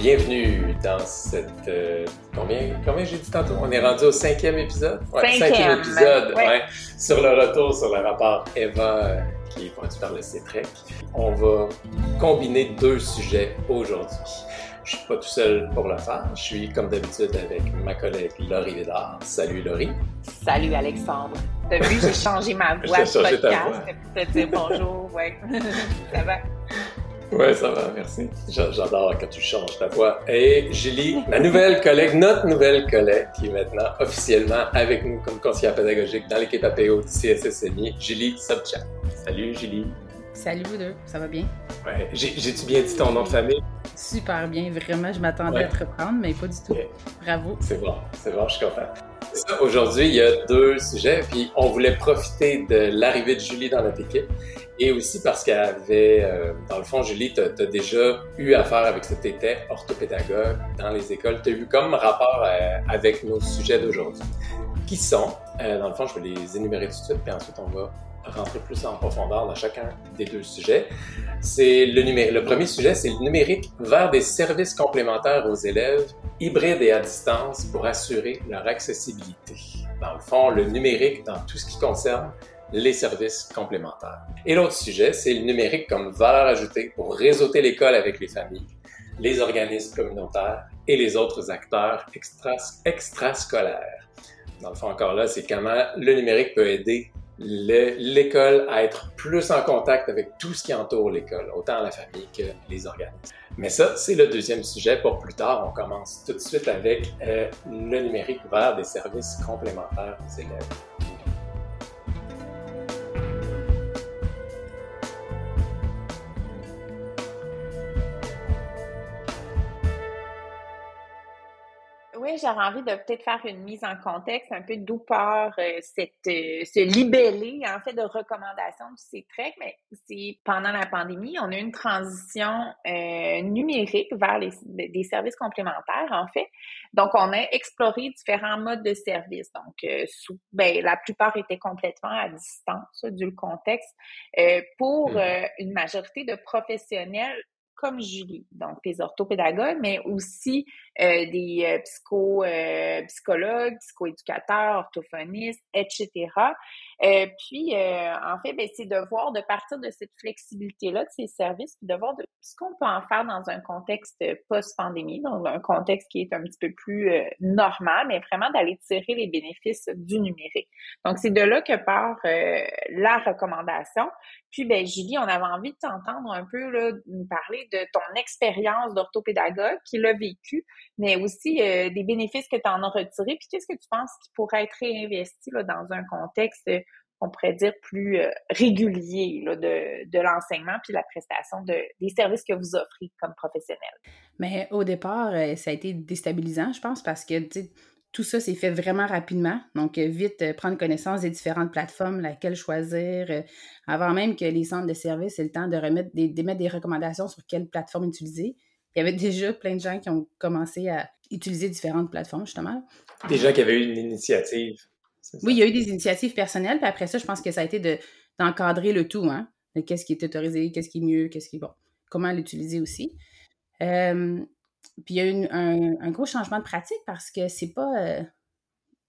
Bienvenue dans cette. euh, combien combien j'ai dit tantôt? On est rendu au cinquième épisode? Cinquième, épisode, ouais. ouais. Sur le retour sur le rapport Eva euh, qui est produit par le CETREC. On va combiner deux sujets aujourd'hui. Je suis pas tout seul pour le faire. Je suis comme d'habitude avec ma collègue Laurie Védard. Salut Laurie. Salut Alexandre. T'as vu, j'ai changé ma voix de podcast pour te dire bonjour. Ouais. Ça va? Ouais, ça va, merci. J'a- J'adore quand tu changes ta voix. Et Julie, ma nouvelle collègue, notre nouvelle collègue, qui est maintenant officiellement avec nous comme conseillère pédagogique dans l'équipe APO du CSSMI, Julie Sobchak. Salut Julie. Salut vous deux, ça va bien? Ouais, j'ai- J'ai-tu bien dit ton nom de famille? Super bien, vraiment, je m'attendais Ouais. à te reprendre, mais pas du tout. Bravo. C'est bon, c'est bon, je suis content. Aujourd'hui, il y a deux sujets, puis on voulait profiter de l'arrivée de Julie dans notre équipe, et aussi parce qu'elle avait, euh, dans le fond, Julie, tu as, déjà eu affaire avec ce que tu étais orthopédagogue dans les écoles. Tu as eu comme rapport euh, avec nos sujets d'aujourd'hui, qui sont, euh, dans le fond, je vais les énumérer tout de suite, puis ensuite on va rentrer plus en profondeur dans chacun des deux sujets. C'est le numérique. Le premier sujet, c'est le numérique vers des services complémentaires aux élèves hybride et à distance pour assurer leur accessibilité. Dans le fond, le numérique dans tout ce qui concerne les services complémentaires. Et l'autre sujet, c'est le numérique comme valeur ajoutée pour réseauter l'école avec les familles, les organismes communautaires et les autres acteurs extras- extrascolaires. Dans le fond, encore là, c'est comment le numérique peut aider l'école à être plus en contact avec tout ce qui entoure l'école, autant la famille que les organismes. Mais ça, c'est le deuxième sujet pour plus tard. On commence tout de suite avec euh, le numérique vers des services complémentaires aux élèves. J'aurais envie de peut-être faire une mise en contexte, un peu d'où part euh, cette, euh, ce libellé, en fait, de recommandations du CETREC, mais c'est pendant la pandémie, on a eu une transition euh, numérique vers les, des services complémentaires, en fait. Donc, on a exploré différents modes de service. Donc, sous, ben, la plupart étaient complètement à distance, dû le contexte, pour Mhm. euh, une majorité de professionnels comme Julie, donc des orthopédagogues, mais aussi euh, des euh, psycho, euh, psychologues, psychoéducateurs, orthophonistes, etc. Euh, puis, euh, en fait, ben, c'est de voir, de partir de cette flexibilité-là de ces services, puis de voir de, ce qu'on peut en faire dans un contexte post-pandémie, donc un contexte qui est un petit peu plus euh, normal, mais vraiment d'aller tirer les bénéfices du numérique. Donc, c'est de là que part euh, la recommandation. Puis, ben, Julie, on avait envie de t'entendre un peu, là, nous parler de ton expérience d'orthopédagogue qui l'a vécu, mais aussi euh, des bénéfices que tu en as retirés. Puis, qu'est-ce que tu penses qui pourrait être réinvesti là, dans un contexte, on pourrait dire, plus euh, régulier là, de, de l'enseignement puis la prestation de, des services que vous offrez comme professionnel? Mais au départ, euh, ça a été déstabilisant, je pense, parce que tout ça s'est fait vraiment rapidement. Donc, euh, vite euh, prendre connaissance des différentes plateformes, laquelle choisir, euh, avant même que les centres de services aient le temps de remettre des, d'émettre des recommandations sur quelle plateforme utiliser. Il y avait déjà plein de gens qui ont commencé à utiliser différentes plateformes, justement. Des gens qui avaient eu une initiative. Oui, il y a eu des initiatives personnelles, puis après ça, je pense que ça a été de, d'encadrer le tout, hein, qu'est-ce qui est autorisé, qu'est-ce qui est mieux, qu'est-ce qui est bon, comment l'utiliser aussi. Euh, puis il y a eu une- un, un gros changement de pratique parce que c'est pas, euh,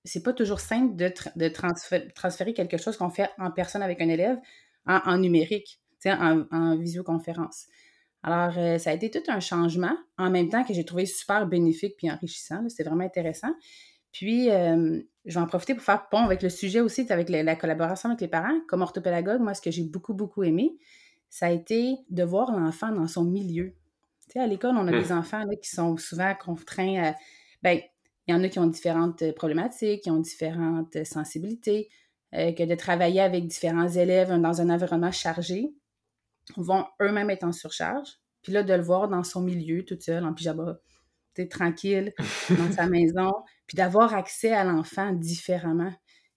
c'est pas toujours simple de, tra- de transfé- transférer quelque chose qu'on fait en personne avec un élève en, en numérique, en, en visioconférence. Alors, euh, ça a été tout un changement en même temps que j'ai trouvé super bénéfique puis enrichissant. C'était vraiment intéressant. Puis, euh, je vais en profiter pour faire pont avec le sujet aussi, avec la, la collaboration avec les parents. Comme orthopédagogue, moi, ce que j'ai beaucoup, beaucoup aimé, ça a été de voir l'enfant dans son milieu. Tu sais, à l'école, on a Hmm. des enfants là, qui sont souvent contraints à... Ben, il y en a qui ont différentes euh, problématiques, qui ont différentes euh, sensibilités, euh, que de travailler avec différents élèves dans un environnement chargé vont eux-mêmes être en surcharge. Puis là, de le voir dans son milieu, tout seul, en pyjama, tranquille, dans sa maison, puis d'avoir accès à l'enfant différemment.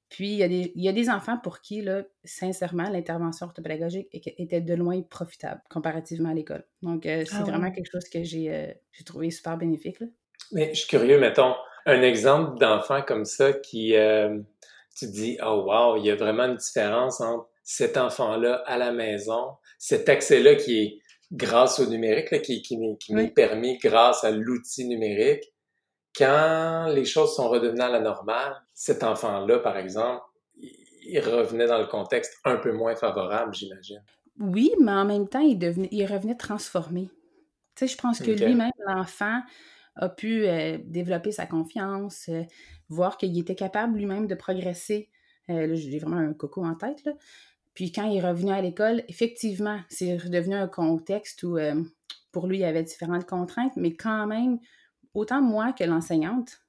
Puis, il y, a des, il y a des enfants pour qui, là, sincèrement, l'intervention orthopédagogique était de loin profitable comparativement à l'école. Donc, euh, c'est Ah ouais. vraiment quelque chose que j'ai euh, j'ai trouvé super bénéfique. là. Mais je suis curieux, mettons, un exemple d'enfant comme ça qui, euh, tu te dis, oh wow, il y a vraiment une différence entre cet enfant-là à la maison, cet accès-là qui est grâce au numérique, qui, qui m'est permis grâce à l'outil numérique. Quand les choses sont redevenues à la normale, cet enfant-là, par exemple, il revenait dans le contexte un peu moins favorable, j'imagine. Oui, mais en même temps, il, devenait, il revenait transformé. Tu sais, je pense que lui-même, l'enfant, a pu euh, développer sa confiance, euh, voir qu'il était capable lui-même de progresser. Euh, j'ai vraiment un coco en tête. Là. Puis quand il est revenu à l'école, effectivement, c'est devenu un contexte où pour lui, il y avait différentes contraintes, mais quand même, autant moi que l'enseignante,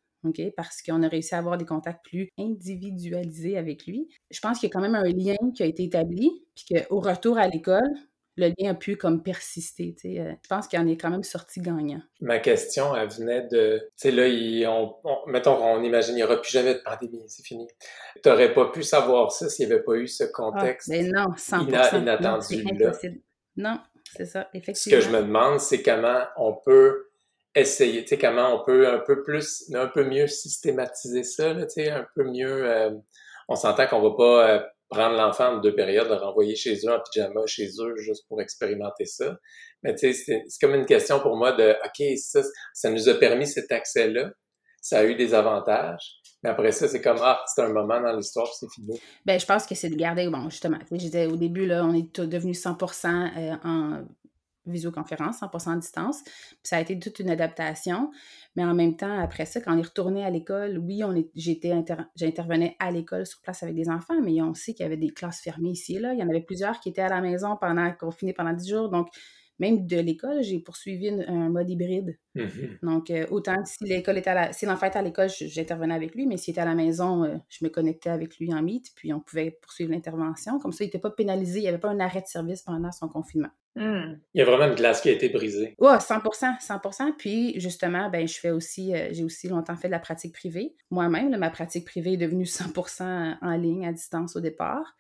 parce qu'on a réussi à avoir des contacts plus individualisés avec lui. Je pense qu'il y a quand même un lien qui a été établi, puis qu'au retour à l'école, le lien a pu comme persister. Euh, je pense qu'il en est quand même sorti gagnant. Ma question, elle venait de... Tu sais, là, on, mettons qu'on imagine, il n'y aura plus jamais de pandémie, c'est fini. Tu n'aurais pas pu savoir ça s'il n'y avait pas eu ce ah, contexte mais non, 100%, inattendu non, Non, c'est ça, effectivement. Ce que je me demande, c'est comment on peut essayer, tu sais, comment on peut un peu plus, un peu mieux systématiser ça, tu sais, un peu mieux... Euh, on s'entend qu'on va pas... Euh, prendre l'enfant de deux périodes, le renvoyer chez eux en pyjama chez eux juste pour expérimenter ça. Mais tu sais, c'est comme une question pour moi de OK, ça, ça nous a permis cet accès-là. Ça a eu des avantages. Mais après ça, c'est comme Ah, c'est un moment dans l'histoire, c'est fini. Ben, je pense que c'est de garder, bon, justement, je disais au début, là, on est devenu 100 euh, en visioconférence, 100% à distance. Ça a été toute une adaptation. Mais en même temps, après ça, quand on est retourné à l'école, oui, j'intervenais à l'école sur place avec des enfants, mais on sait qu'il y avait des classes fermées ici et là. Il y en avait plusieurs qui étaient à la maison pendant confinés pendant 10 jours. Donc, même de l'école, j'ai poursuivi un mode hybride. Mm-hmm. Donc, euh, autant si l'école était à si l'enfant était à l'école, j'intervenais avec lui, mais s'il était à la maison, euh, je me connectais avec lui en Meet, puis on pouvait poursuivre l'intervention. Comme ça, il n'était pas pénalisé, il n'y avait pas un arrêt de service pendant son confinement. Hmm. Il y a vraiment une glace qui a été brisée. Oui, 100 100 Puis, justement, ben, je fais aussi, euh, j'ai aussi longtemps fait de la pratique privée. Moi-même, ma pratique privée est devenue 100% en ligne, à distance au départ.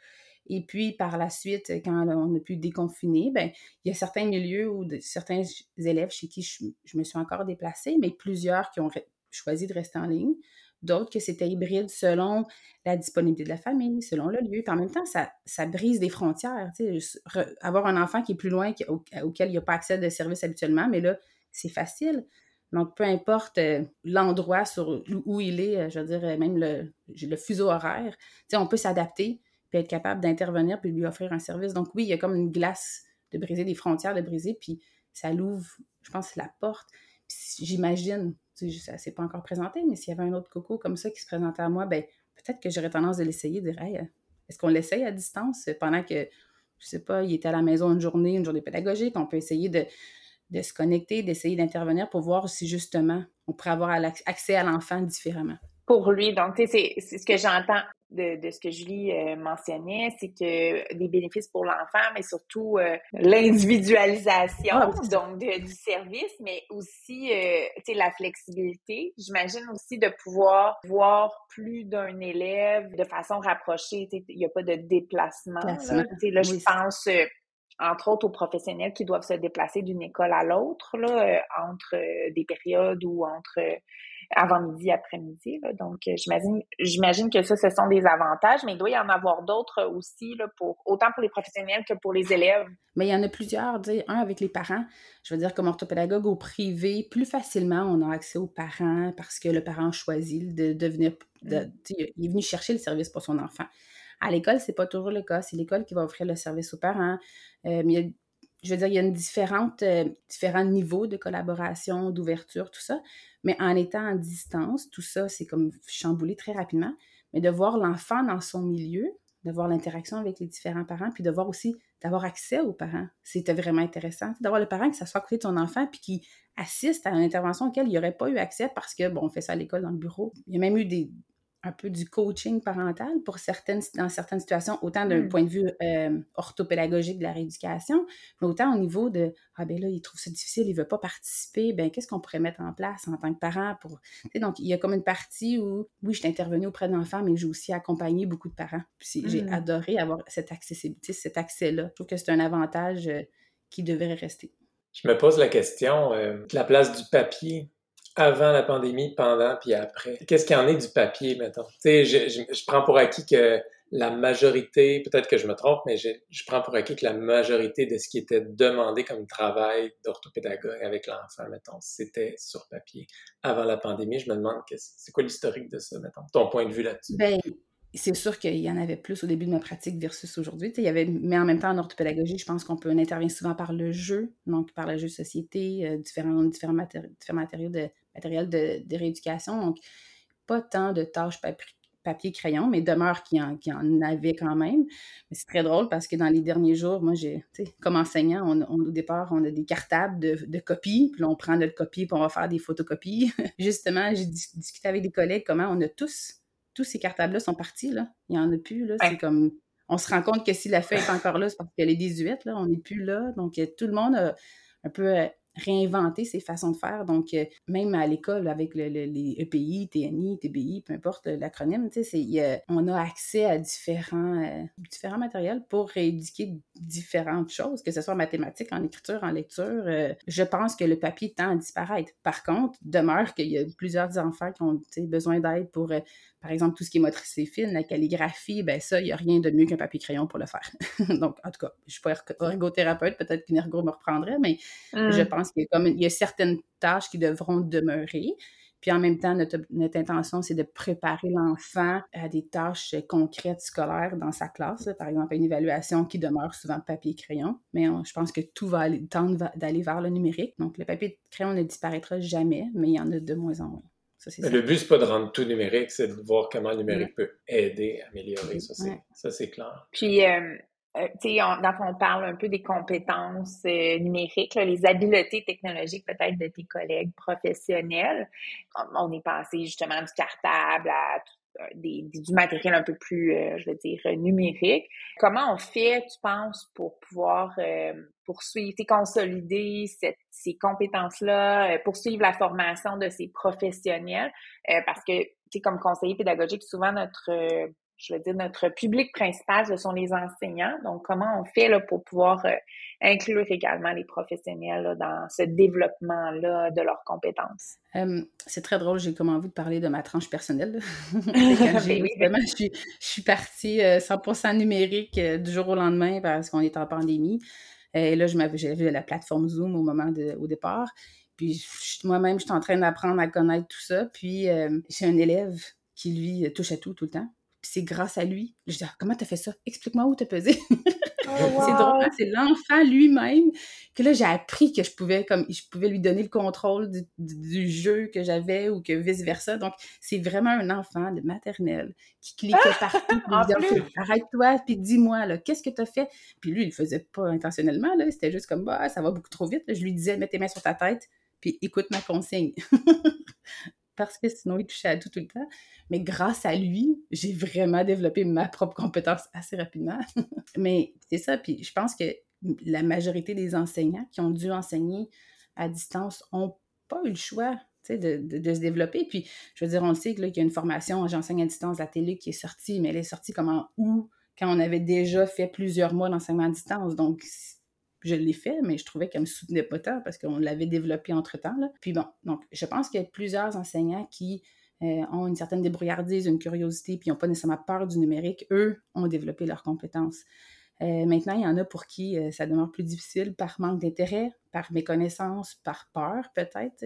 Et puis, par la suite, quand on a pu déconfiner, ben, il y a certains milieux ou certains élèves chez qui je, me suis encore déplacée, mais plusieurs qui ont choisi de rester en ligne. D'autres que c'était hybride selon la disponibilité de la famille, selon le lieu. En même temps, ça, ça brise des frontières. avoir un enfant qui est plus loin, auquel il n'y a pas accès de services habituellement, mais là, c'est facile. Donc, peu importe euh, l'endroit sur où il est, euh, je veux dire, même le, le fuseau horaire, on peut s'adapter être capable d'intervenir puis lui offrir un service. Donc oui, il y a comme une glace de briser, des frontières de briser, puis ça l'ouvre, je pense, la porte. J'imagine, ça s'est pas encore présenté, mais s'il y avait un autre coco comme ça qui se présentait à moi, ben peut-être que j'aurais tendance de l'essayer, de dire est-ce qu'on l'essaye à distance? Pendant que, je sais pas, il était à la maison une journée, une journée pédagogique, on peut essayer de, de se connecter, d'essayer d'intervenir pour voir si justement on pourrait avoir accès à l'enfant différemment pour lui. Donc, c'est ce que j'entends de, de, ce que Julie euh, mentionnait, c'est que des bénéfices pour l'enfant, mais surtout euh, l'individualisation ah, donc du service, mais aussi euh, la flexibilité. J'imagine aussi de pouvoir voir plus d'un élève de façon rapprochée. Il n'y a pas de déplacement. Là, là je pense entre autres aux professionnels qui doivent se déplacer d'une école à l'autre, là, entre des périodes ou entre avant-midi, après-midi. Donc, euh, j'imagine, j'imagine que ça, ce sont des avantages, mais il doit y en avoir d'autres aussi, là, pour, autant pour les professionnels que pour les élèves. Mais il y en a plusieurs. Un, avec les parents, je veux dire, comme orthopédagogue au privé, plus facilement, on a accès aux parents parce que le parent choisit de devenir... De, mm. il est venu chercher le service pour son enfant. À l'école, c'est pas toujours le cas. C'est l'école qui va offrir le service aux parents. Euh, mais il y a je veux dire, il y a une différente, euh, différents niveaux de collaboration, d'ouverture, tout ça. Mais en étant en distance, tout ça, c'est comme chamboulé très rapidement. Mais de voir l'enfant dans son milieu, de voir l'interaction avec les différents parents, puis de voir aussi d'avoir accès aux parents, c'était vraiment intéressant. D'avoir le parent qui s'assoit à côté de son enfant, puis qui assiste à une intervention auquel il n'y aurait pas eu accès parce que, bon, on fait ça à l'école dans le bureau. Il y a même eu des, un peu du coaching parental pour certaines, dans certaines situations, autant d'un hmm. point de vue euh, orthopédagogique de la rééducation, mais autant au niveau de Ah ben là, il trouve ça difficile, il veut pas participer, ben qu'est-ce qu'on pourrait mettre en place en tant que parent pour. donc, il y a comme une partie où, oui, je suis intervenue auprès d'enfants, mais j'ai aussi accompagné beaucoup de parents. Puis j'ai hmm. adoré avoir cette accessibilité, cet accès-là. Je trouve que c'est un avantage euh, qui devrait rester. Je me pose la question euh, de la place du papier avant la pandémie, pendant puis après. Qu'est-ce qu'il y en est du papier, mettons? Tu sais, je, je, prends pour acquis que la majorité, peut-être que je me trompe, mais je, prends pour acquis que la majorité de ce qui était demandé comme travail d'orthopédagogue avec l'enfant, mettons, c'était sur papier. Avant la pandémie, je me demande c'est quoi l'historique de ça, mettons, ton point de vue là-dessus? Ben, c'est sûr qu'il y en avait plus au début de ma pratique versus aujourd'hui. Il y avait, mais en même temps, en orthopédagogie, je pense qu'on peut intervenir souvent par le jeu, donc par le jeu de société, euh, différents, différents, matériaux de, matériel de, de, rééducation. Donc, pas tant de tâches papier-crayon, mais demeure qu'il en, en, avait quand même. Mais c'est très drôle parce que dans les derniers jours, moi, j'ai, comme enseignant, on, au départ, on a des cartables de, de, copies, puis là, on prend notre copie, puis on va faire des photocopies. Justement, j'ai discuté avec des collègues comment on a tous tous ces cartables-là sont partis, là. Il n'y en a plus, là. C'est comme... On se rend compte que si la feuille est encore là, c'est parce qu'elle est désuète, là. On n'est plus là. Donc, euh, tout le monde a un peu euh, réinventer ses façons de faire. Donc, euh, même à l'école, avec les EPI, TNI, TBI, peu importe l'acronyme, on a accès à différents, euh, différents matériels pour rééduquer différentes choses, que ce soit en mathématiques, en écriture, en lecture. Euh, je pense que le papier tend à disparaître. Par contre, demeure qu'il y a plusieurs enfants qui ont besoin d'aide pour par exemple, tout ce qui est motricité fine, la calligraphie, ben ça, il n'y a rien de mieux qu'un papier-crayon pour le faire. Donc, en tout cas, je ne suis pas ergothérapeute, peut-être qu'une ergo me reprendrait, mais je mmh. pense qu'il y a, comme, il y a certaines tâches qui devront demeurer. Puis en même temps, notre, intention, c'est de préparer l'enfant à des tâches concrètes scolaires dans sa classe. Par exemple, une évaluation qui demeure souvent papier-crayon. Mais je pense que tout va tendre d'aller vers le numérique. Donc, le papier-crayon ne disparaîtra jamais, mais il y en a de moins en moins. Le but, c'est pas de rendre tout numérique, c'est de voir comment le numérique peut aider, améliorer. Ça, c'est clair. Puis, euh, euh, tu sais, on, on parle un peu des compétences euh, numériques, les habiletés technologiques peut-être de tes collègues professionnels. On, est passé justement du cartable à des, du matériel un peu plus, je veux dire, numérique. Comment on fait, tu penses, pour pouvoir poursuivre, consolider ces compétences-là, poursuivre la formation de ces professionnels? parce que, tu sais, comme conseiller pédagogique, souvent notre je veux dire, notre public principal, ce sont les enseignants. Donc, comment on fait là, pour pouvoir euh, inclure également les professionnels dans ce développement-là de leurs compétences? c'est très drôle, j'ai comme envie de parler de ma tranche personnelle. je, suis, je suis partie 100% euh, numérique euh, du jour au lendemain parce qu'on est en pandémie. Et là, j'avais la plateforme Zoom au moment de, au départ. Puis moi-même, je suis en train d'apprendre à connaître tout ça. Puis j'ai un élève qui, lui, touche à tout tout le temps c'est grâce à lui. Je dis, ah, comment t'as fait ça? Explique-moi où t'as pesé. Oh, c'est drôle, hein, c'est l'enfant lui-même que là, j'ai appris que je pouvais, comme, je pouvais lui donner le contrôle du, jeu que j'avais ou que vice-versa. Donc, c'est vraiment un enfant de maternelle qui cliquait partout arrête-toi, puis dis-moi, qu'est-ce que t'as fait? Puis lui, il le faisait pas intentionnellement, là. C'était juste comme, bah, ça va beaucoup trop vite. Je lui disais, mets tes mains sur ta tête, puis écoute ma consigne. parce que sinon, il touchait à tout tout le temps. Mais grâce à lui, j'ai vraiment développé ma propre compétence assez rapidement. Mais c'est ça, puis je pense que la majorité des enseignants qui ont dû enseigner à distance n'ont pas eu le choix de, de, se développer. Puis, je veux dire, on le sait qu'il y a une formation, j'enseigne à distance, la télé qui est sortie, mais elle est sortie comme en quand on avait déjà fait plusieurs mois d'enseignement à distance. Donc, je l'ai fait, mais je trouvais qu'elle me soutenait pas tant parce qu'on l'avait développé entre-temps. Puis bon, donc je pense qu'il y a plusieurs enseignants qui euh, ont une certaine débrouillardise, une curiosité, puis n'ont pas nécessairement peur du numérique. Eux ont développé leurs compétences. Euh, maintenant, il y en a pour qui euh, ça demeure plus difficile par manque d'intérêt, par méconnaissance, par peur peut-être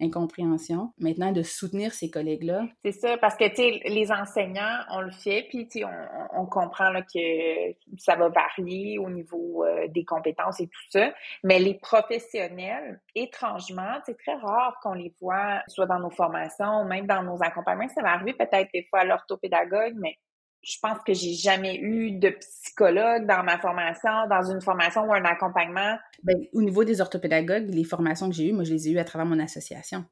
incompréhension. Maintenant, de soutenir ces collègues-là. C'est ça, parce que, tu les enseignants, on le fait, puis, tu on, on, comprend que ça va varier au niveau euh, des compétences et tout ça, mais les professionnels, étrangement, c'est très rare qu'on les voit, soit dans nos formations, même dans nos accompagnements. Ça va peut-être des fois à l'orthopédagogue, mais je pense que j'ai jamais eu de psychologue dans ma formation, dans une formation ou un accompagnement. Bien, au niveau des orthopédagogues, les formations que j'ai eues, moi, je les ai eues à travers mon association.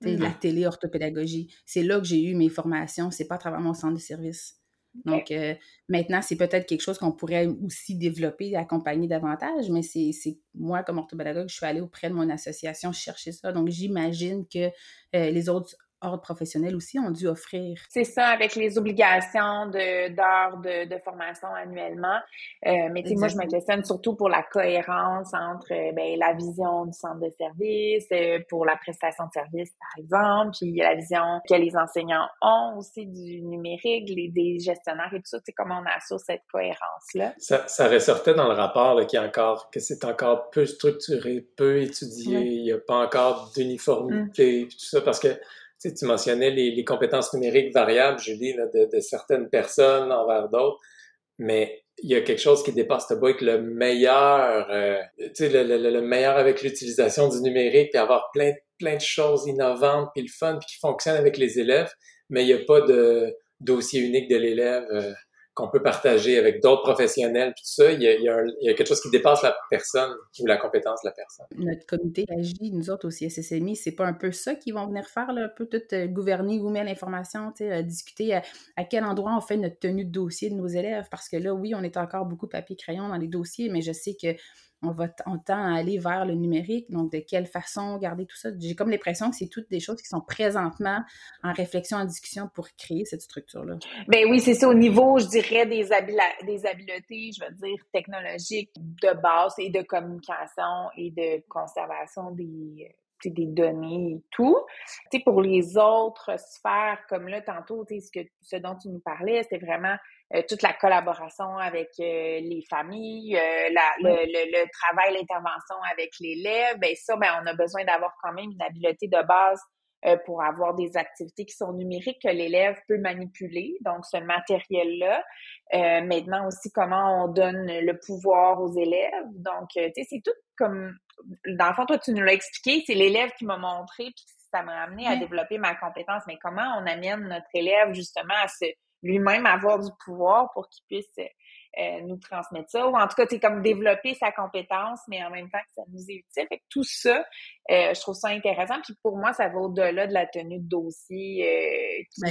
Mm La télé-orthopédagogie. C'est là que j'ai eu mes formations, c'est pas à travers mon centre de service. Donc, euh, maintenant, c'est peut-être quelque chose qu'on pourrait aussi développer, accompagner davantage, mais c'est moi, comme orthopédagogue, je suis allée auprès de mon association chercher ça. Donc, j'imagine que euh, les autres ordres professionnels aussi ont dû offrir. C'est ça, avec les obligations d'heures de, de, formation annuellement. Euh, mais moi, je me questionne surtout pour la cohérence entre euh, ben, la vision du centre de service, euh, pour la prestation de service, par exemple, puis la vision que les enseignants ont aussi du numérique, les, des gestionnaires et tout ça, c'est comment on assure cette cohérence-là. Ça, ça ressortait dans le rapport là, qui encore, que c'est encore peu structuré, peu étudié, il n'y a pas encore d'uniformité, mm. tout ça, parce que tu mentionnais les, compétences numériques variables, Julie, là, de, de, certaines personnes envers d'autres, mais il y a quelque chose qui dépasse le bout le meilleur, euh, tu sais, le, le, le, meilleur avec l'utilisation du numérique, puis avoir plein, plein de choses innovantes, puis le fun, puis qui fonctionnent avec les élèves, mais il n'y a pas de dossier unique de l'élève. Euh, qu'on peut partager avec d'autres professionnels, tout ça, il y, a, quelque chose qui dépasse la personne ou la compétence de la personne. Notre comité agit, nous autres aussi, SSMI, c'est pas un peu ça qu'ils vont venir faire, là, un peu tout euh, gouverner où met l'information, euh, discuter à, à, quel endroit on fait notre tenue de dossier de nos élèves, parce que là, oui, on est encore beaucoup papier-crayon dans les dossiers, mais je sais que on, va on tend à aller vers le numérique. Donc, de quelle façon garder tout ça? J'ai comme l'impression que c'est toutes des choses qui sont présentement en réflexion, en discussion pour créer cette structure-là. Ben oui, c'est ça. Au niveau, je dirais, des, des habiletés, je veux dire, technologiques de base et de communication et de conservation des des données et tout. sais, pour les autres sphères, comme là, tantôt, ce, que, ce dont tu nous parlais, c'était vraiment euh, toute la collaboration avec euh, les familles, euh, la, le, le, travail, l'intervention avec l'élève. Ben ça, ben, on a besoin d'avoir quand même une habileté de base pour avoir des activités qui sont numériques que l'élève peut manipuler, donc ce matériel-là. maintenant aussi, comment on donne le pouvoir aux élèves. Donc, tu sais, c'est tout comme dans le fond, toi, tu nous l'as expliqué, c'est l'élève qui m'a montré, puis ça m'a amené à développer ma compétence. Mais comment on amène notre élève justement à se lui-même avoir du pouvoir pour qu'il puisse euh, nous transmettre ça, ou en tout cas, c'est comme développer sa compétence, mais en même temps que ça nous est utile. Fait que tout ça, euh, je trouve ça intéressant. Puis pour moi, ça va au-delà de la tenue de dossier. Euh, qui, 100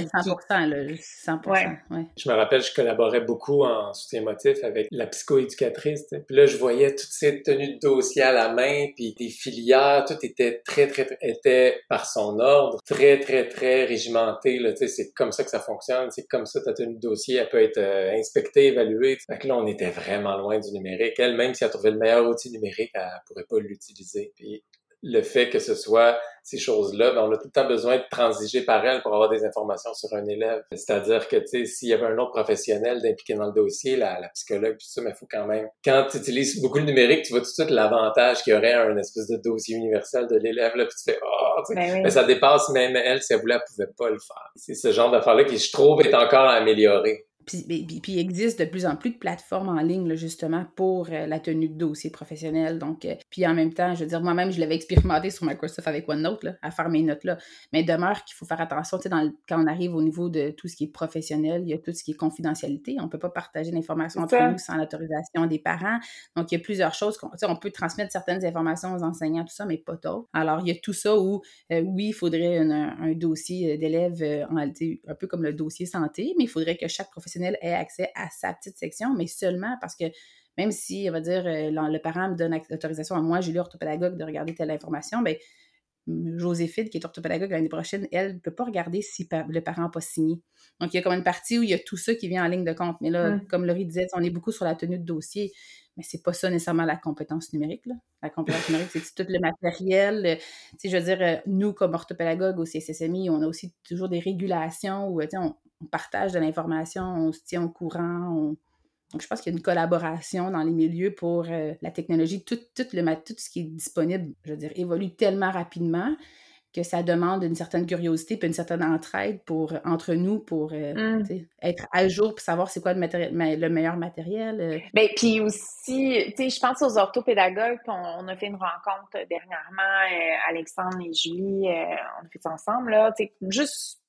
ben, là, 100 ouais. Je me rappelle, je collaborais beaucoup en soutien motif avec la psychoéducatrice. Puis là, je voyais toutes ces tenues de dossier à la main, puis des filières, tout était très, très, très était par son ordre, très, très, très régimenté. Là, c'est comme ça que ça fonctionne. C'est comme ça ta tenue de dossier, elle peut être euh, inspectée, évaluée. Fait que là, on était vraiment loin du numérique. Elle, même si elle trouvait le meilleur outil numérique, elle pourrait pas l'utiliser. Puis le fait que ce soit ces choses-là, ben, on a tout le temps besoin de transiger par elle pour avoir des informations sur un élève. C'est-à-dire que, tu sais, s'il y avait un autre professionnel d'impliquer dans le dossier, la, la psychologue, tout ça, mais il faut quand même... Quand tu utilises beaucoup le numérique, tu vois tout de suite l'avantage qu'il y aurait un espèce de dossier universel de l'élève, là, puis tu fais « Oh! » ben mais ça dépasse même elle, si elle voulait, elle pouvait pas le faire. C'est ce genre d'affaire-là qui, je trouve, est encore à améliorer. Puis, puis, il existe de plus en plus de plateformes en ligne, là, justement, pour euh, la tenue de dossier professionnel. Donc, euh, puis en même temps, je veux dire, moi-même, je l'avais expérimenté sur Microsoft avec OneNote, là, à faire mes notes là. Mais demeure qu'il faut faire attention, tu sais, dans quand on arrive au niveau de tout ce qui est professionnel, il y a tout ce qui est confidentialité. On ne peut pas partager l'information entre nous sans l'autorisation des parents. Donc, il y a plusieurs choses. tu sais, on peut transmettre certaines informations aux enseignants, tout ça, mais pas d'autres. Alors, il y a tout ça où, euh, oui, il faudrait un, dossier d'élèves, un peu comme le dossier santé, mais il faudrait que chaque professionnel ait accès à sa petite section, mais seulement parce que même si, on va dire, euh, le parent me donne l'autorisation à moi, Julie, orthopédagogue, de regarder telle information, bien, Joséphine, qui est orthopédagogue l'année prochaine, elle ne peut pas regarder si le parent n'a pas signé. Donc, il y a comme une partie où il y a tout ça qui vient en ligne de compte. Mais là, mmh. comme Laurie disait, on est beaucoup sur la tenue de dossier, mais c'est pas ça nécessairement la compétence numérique. Là. La compétence numérique, c'est tout le matériel. Euh, sais, je veux dire, euh, nous, comme orthopédagogue au CSSMI, on a aussi toujours des régulations où on, on partage de l'information, on se tient au courant. Donc, je pense qu'il y a une collaboration dans les milieux pour euh, la technologie. Tout, tout, le, tout ce qui est disponible, je veux dire, évolue tellement rapidement que ça demande une certaine curiosité puis une certaine entraide pour, entre nous pour euh, mmh. être à jour pour savoir c'est quoi le, le meilleur matériel. Euh. Bien, puis aussi, tu sais, je pense aux orthopédagogues. On, on, a fait une rencontre dernièrement, Alexandre et Julie, on a fait ça ensemble, là, juste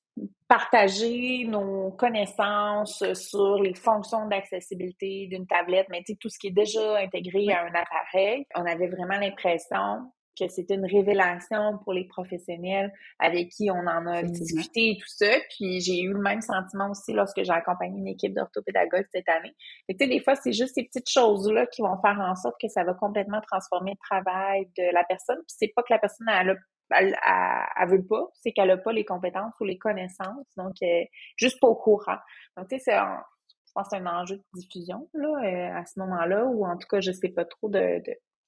partager nos connaissances sur les fonctions d'accessibilité d'une tablette, mais tout ce qui est déjà intégré à un appareil. On avait vraiment l'impression que c'était une révélation pour les professionnels avec qui on en a discuté et tout ça. Puis j'ai eu le même sentiment aussi lorsque j'ai accompagné une équipe d'orthopédagogues cette année. tu sais, des fois, c'est juste ces petites choses-là qui vont faire en sorte que ça va complètement transformer le travail de la personne. Puis c'est pas que la personne elle a elle, elle, veut pas, c'est qu'elle a pas les compétences ou les connaissances, donc juste pas au courant. Donc, tu sais, c'est je pense c'est un enjeu de diffusion, là, à ce moment-là, ou en tout cas, je sais pas trop de,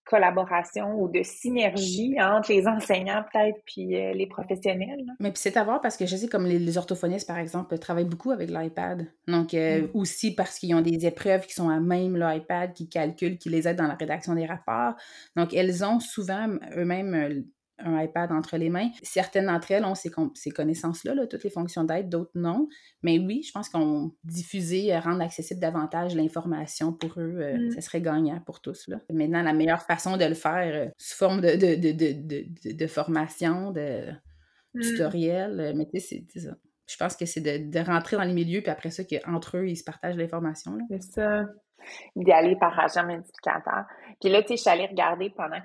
collaboration ou de synergie entre les enseignants peut-être puis euh, les professionnels. Mais puis c'est à voir parce que je sais comme les, orthophonistes par exemple travaillent beaucoup avec l'iPad. Donc euh, mm. aussi parce qu'ils ont des épreuves qui sont à même l'iPad, qui calculent, qui les aident dans la rédaction des rapports. Donc elles ont souvent eux-mêmes euh, un iPad entre les mains. Certaines d'entre elles ont ces, ces connaissances-là, là, toutes les fonctions d'aide, d'autres non. Mais oui, je pense qu'on diffuser, euh, rendre accessible davantage l'information pour eux, euh, mm. ça serait gagnant pour tous. Là. Maintenant, la meilleure façon de le faire, euh, sous forme de, de, de, de formation, de mm. tutoriel, mais tu sais, c'est ça. Je pense que c'est de, rentrer dans les milieux, puis après ça, qu'entre eux, ils se partagent l'information. C'est ça d'y aller par agent multiplicateur. Puis là, tu sais, je suis allée regarder pendant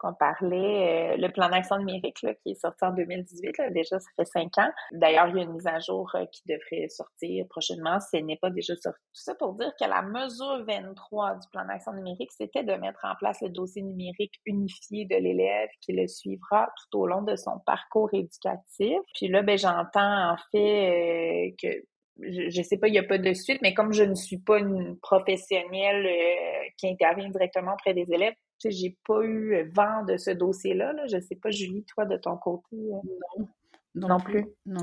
qu'on parlait euh, le plan d'action numérique là, qui est sorti en 2018. Là, déjà, ça fait cinq ans. D'ailleurs, il y a une mise à jour euh, qui devrait sortir prochainement si elle n'est pas déjà sortie. Tout ça pour dire que la mesure 23 du plan d'action numérique, c'était de mettre en place le dossier numérique unifié de l'élève qui le suivra tout au long de son parcours éducatif. Puis là, ben, j'entends en fait euh, que je, sais pas, il n'y a pas de suite, mais comme je ne suis pas une professionnelle euh, qui intervient directement auprès des élèves, tu sais, j'ai pas eu vent de ce dossier-là. Là. Je sais pas, Julie, toi, de ton côté. Euh, non. Non, plus. Non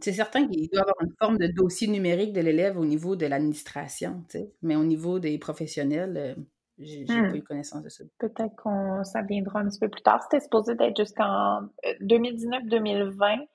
C'est certain qu'il doit y avoir une forme de dossier numérique de l'élève au niveau de l'administration, tu sais, mais au niveau des professionnels, euh, j'ai hmm. pas eu connaissance de ça. Peut-être qu'on ça viendra un petit peu plus tard. C'était supposé d'être jusqu'en 2019-2020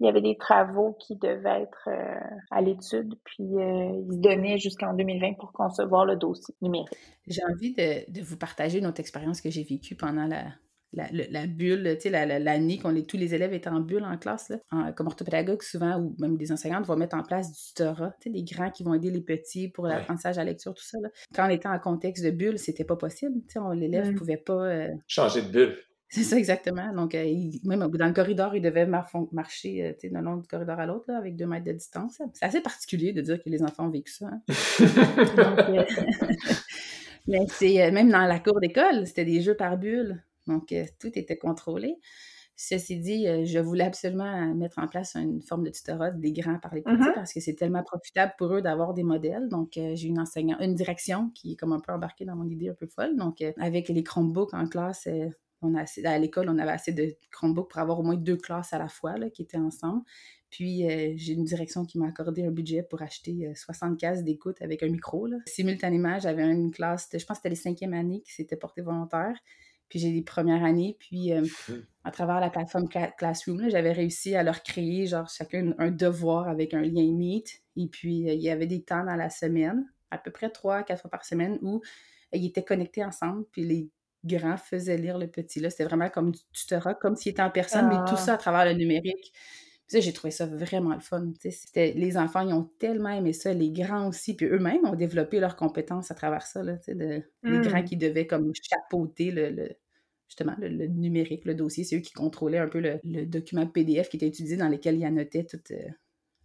il y avait des travaux qui devaient être euh, à l'étude, puis euh, ils se donnaient jusqu'en 2020 pour concevoir le dossier numérique. J'ai envie de, vous partager une autre expérience que j'ai vécue pendant la, la, bulle, tu sais, l'année qu'on tous les élèves étaient en bulle en classe. Là. comme orthopédagogue, souvent, ou même des enseignantes vont mettre en place du tutorat, tu sais, des grands qui vont aider les petits pour l'apprentissage à la lecture, tout ça. Quand on était en contexte de bulle, c'était pas possible. Tu sais, l'élève ne pouvait pas... Euh, Changer de bulle. C'est ça, exactement. Donc, euh, même dans le corridor, il devait marcher euh, le long du corridor à l'autre, avec deux mètres de distance. C'est assez particulier de dire que les enfants ont vécu ça. Hein. Euh, mais c'est même dans la cour d'école, c'était des jeux par bulle. Donc, tout était contrôlé. Ceci dit, je voulais absolument mettre en place une forme de tutorat des grands par les petits mm-hmm. parce que c'est tellement profitable pour eux d'avoir des modèles. Donc, j'ai une enseignante, une direction qui est comme un peu embarquée dans mon idée un peu folle. Donc, avec les Chromebooks en classe, on a à l'école, on avait assez de Chromebooks pour avoir au moins deux classes à la fois là, qui étaient ensemble. Puis euh, j'ai une direction qui m'a accordé un budget pour acheter 60 euh, cases d'écoute avec un micro. Là. Simultanément, j'avais une classe, je pense que c'était les cinquièmes années qui s'étaient portées volontaires. Puis j'ai les premières années. Puis euh, à travers la plateforme Classroom, j'avais réussi à leur créer genre chacun un devoir avec un lien Meet. Et puis il y avait des temps dans la semaine, à peu près trois, quatre fois par semaine, où ils étaient connectés ensemble. Puis les grand faisait lire le petit. Là, c'était vraiment comme du tutorat, comme s'il était en personne, mais tout ah. ça à travers le numérique. j'ai trouvé ça vraiment le fun. C'était, les enfants, ils ont tellement aimé ça, les grands aussi, puis eux-mêmes ont développé leurs compétences à travers ça. Là, de, Les grands mmh. qui devaient comme chapeauter le, justement le, numérique, le dossier. C'est eux qui contrôlaient un peu le, document PDF qui était utilisé dans lequel ils annotaient toute euh,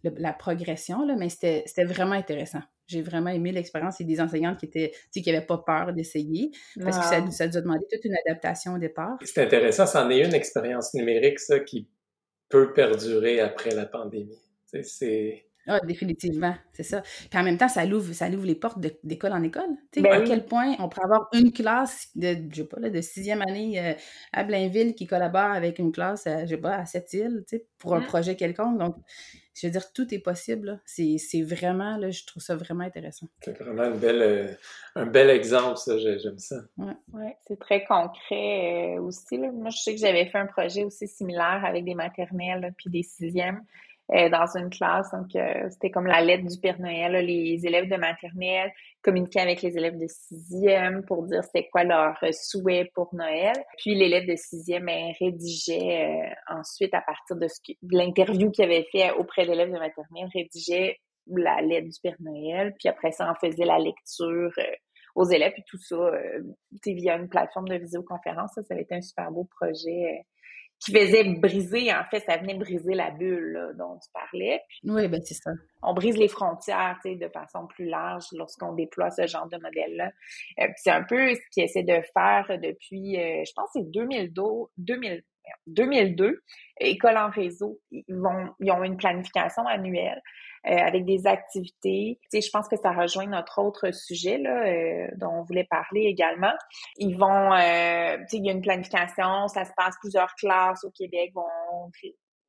la progression, là, mais c'était, c'était vraiment intéressant. J'ai vraiment aimé l'expérience. Il y a des enseignantes qui étaient, qui n'avaient pas peur d'essayer parce que ça, ça nous a demandé toute une adaptation au départ. C'est intéressant. C'en est une expérience numérique, ça, qui peut perdurer après la pandémie. C'est ah, définitivement, c'est ça. Puis en même temps, ça ouvre, ça ouvre les portes d'école en école. Tu sais, ben à quel point on pourrait avoir une classe de, je sais pas, de sixième année euh, à Blainville qui collabore avec une classe, à, je sais pas, à Sept-Îles, tu sais, pour un mmh. projet quelconque. Donc, je veux dire, tout est possible. C'est vraiment, là, je trouve ça vraiment intéressant. C'est vraiment une belle, euh, un bel exemple, ça, j'aime ça. Oui, ouais, c'est très concret euh, aussi. Là. Moi, je sais que j'avais fait un projet aussi similaire avec des maternelles puis des sixièmes. Euh, dans une classe. Donc, euh, c'était comme la lettre du Père Noël. Les élèves de maternelle communiquaient avec les élèves de sixième pour dire c'était quoi leur souhait pour Noël. Puis l'élève de sixième ben, rédigeait euh, ensuite, à partir de, ce de l'interview qu'il avait fait auprès de l'élève de maternelle, rédigeait la lettre du Père Noël. Puis après ça, on faisait la lecture aux élèves. Puis tout ça, via une plateforme de visioconférence. Ça, ça avait été un super beau projet qui faisait briser, en fait, ça venait briser la bulle dont tu parlais. oui, ben c'est ça. On brise les frontières, tu sais, de façon plus large lorsqu'on déploie ce genre de modèle-là. Euh, c'est un peu ce qu'ils essaie de faire depuis, euh, je pense, c'est 2012, 2000, 2002, École en réseau, ils, vont, ils ont une planification annuelle euh, avec des activités. Je pense que ça rejoint notre autre sujet là, euh, dont on voulait parler également. Ils vont, euh, tu sais, il y a une planification, ça se passe plusieurs classes au Québec, vont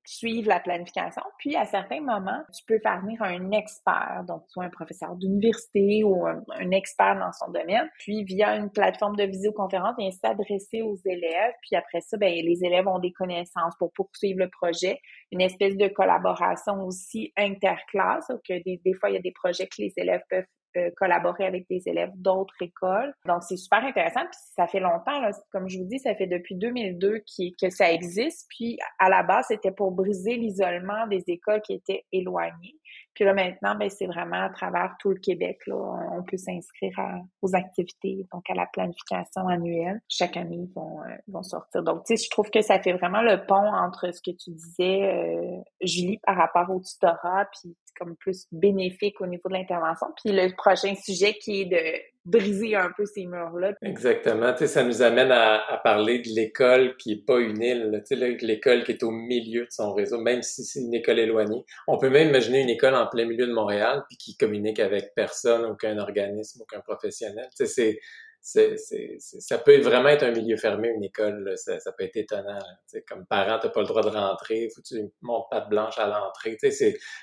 suivre la planification. Puis, à certains moments, tu peux faire venir un expert, donc soit un professeur d'université ou un, expert dans son domaine. Puis, via une plateforme de visioconférence, vient s'adresser aux élèves. Puis après ça, ben, les élèves ont des connaissances pour poursuivre le projet. Une espèce de collaboration aussi interclasse. Donc, des, des fois, il y a des projets que les élèves peuvent euh, collaborer avec des élèves d'autres écoles. Donc, c'est super intéressant. Puis, ça fait longtemps, là, comme je vous dis, ça fait depuis 2002 que ça existe. Puis, à la base, c'était pour briser l'isolement des écoles qui étaient éloignées. Puis là, maintenant, ben, c'est vraiment à travers tout le Québec. Là, on peut s'inscrire aux activités, donc à la planification annuelle. Chaque année, ils vont, euh, vont sortir. Donc, tu sais, je trouve que ça fait vraiment le pont entre ce que tu disais, euh, Julie, par rapport au tutorat, puis comme plus bénéfique au niveau de l'intervention. Puis le prochain sujet qui est de briser un peu ces murs-là. Exactement. Tu sais, ça nous amène à, parler de l'école qui est pas une île, tu sais, l'école qui est au milieu de son réseau, même si c'est une école éloignée. On peut même imaginer une école en plein milieu de Montréal puis qui communique avec personne, aucun organisme, aucun professionnel. Tu sais, c'est ça peut vraiment être un milieu fermé, une école, ça, peut être étonnant. sais, comme parent, tu n'as pas le droit de rentrer, faut que tu montes patte blanche à l'entrée.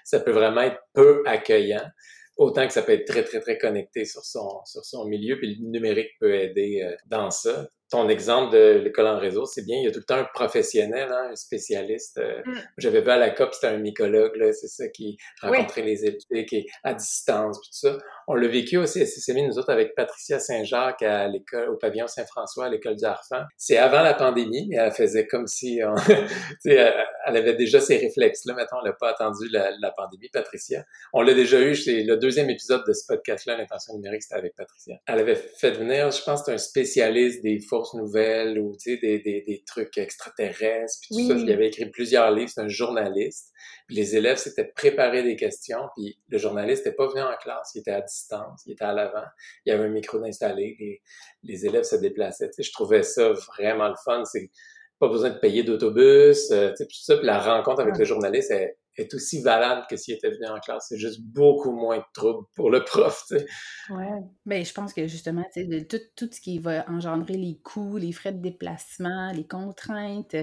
Ça peut vraiment être peu accueillant autant que ça peut être très, très, très connecté sur son, sur son milieu, puis le numérique peut aider euh, dans ça. Ton exemple de l'école en réseau, c'est bien, il y a tout le temps un professionnel, hein, un spécialiste. Euh, mm. J'avais vu à la COP, c'était un mycologue, c'est ça, qui rencontrait les élèves, qui est à distance, puis tout ça. On l'a vécu aussi à SSMI, nous autres, avec Patricia Saint-Jacques à l'école, au pavillon Saint-François, à l'école du Harfang. C'est avant la pandémie, mais elle faisait comme si on, elle, avait déjà ses réflexes-là. Maintenant, on l'a pas attendu la, la, pandémie, Patricia. On l'a déjà eu, c'est le deuxième épisode de ce podcast-là, l'intention numérique, c'était avec Patricia. Elle avait fait venir, je pense, un spécialiste des fausses nouvelles ou, des, des, des, trucs extraterrestres, puis tout ça. Il avait écrit plusieurs livres, c'est un journaliste. Puis les élèves s'étaient préparés des questions, puis le journaliste n'était pas venu en classe, il était à distance, il était à l'avant, il y avait un micro d'installer, les, les élèves se déplaçaient. Je trouvais ça vraiment le fun. C'est pas besoin de payer d'autobus, euh, tout ça. Puis la rencontre avec le journaliste est, est aussi valable que s'il était venu en classe. C'est juste beaucoup moins de trouble pour le prof, sais. Ouais. Je pense que justement, de tout, tout, ce qui va engendrer les coûts, les frais de déplacement, les contraintes,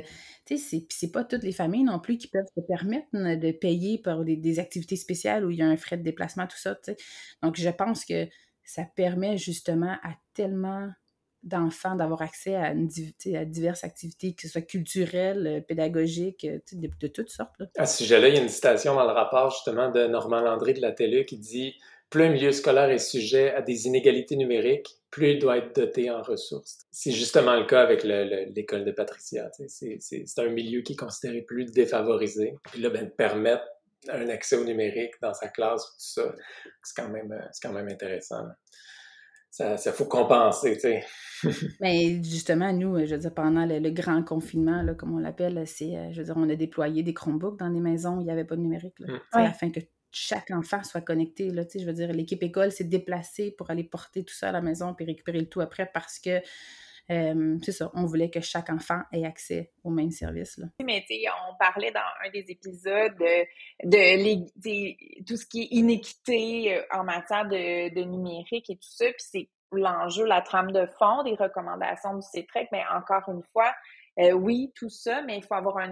sais, c'est pas toutes les familles non plus qui peuvent se permettre de payer pour des, des activités spéciales où il y a un frais de déplacement, tout ça. Donc, je pense que ça permet justement à tellement d'enfants d'avoir accès à, diverses activités, que ce soit culturelles, euh, pédagogiques, euh, de, toutes sortes. À ce sujet-là, il y a une citation dans le rapport justement de Normand Landry de la télé qui dit Plus un milieu scolaire est sujet à des inégalités numériques, plus il doit être doté en ressources. C'est justement le cas avec l'école de Patricia. C'est un milieu qui est considéré plus défavorisé. Puis là, ben, permettre un accès au numérique dans sa classe, tout ça, c'est quand même, euh, quand même intéressant ça, ça faut compenser, tu sais. Mais justement, nous, je veux dire, pendant le, grand confinement, là, comme on l'appelle, c'est, euh, je veux dire, on a déployé des Chromebooks dans des maisons où il n'y avait pas de numérique, là, mm. afin que chaque enfant soit connecté, là, tu sais, je veux dire, l'équipe école s'est déplacée pour aller porter tout ça à la maison puis récupérer le tout après parce que euh, c'est ça, on voulait que chaque enfant ait accès au même service. Là. Mais tu on parlait dans un des épisodes de, tout ce qui est inéquité euh, en matière de, numérique et tout ça, puis c'est l'enjeu, la trame de fond des recommandations du CETREC, mais encore une fois, euh, oui, tout ça, mais il faut avoir un,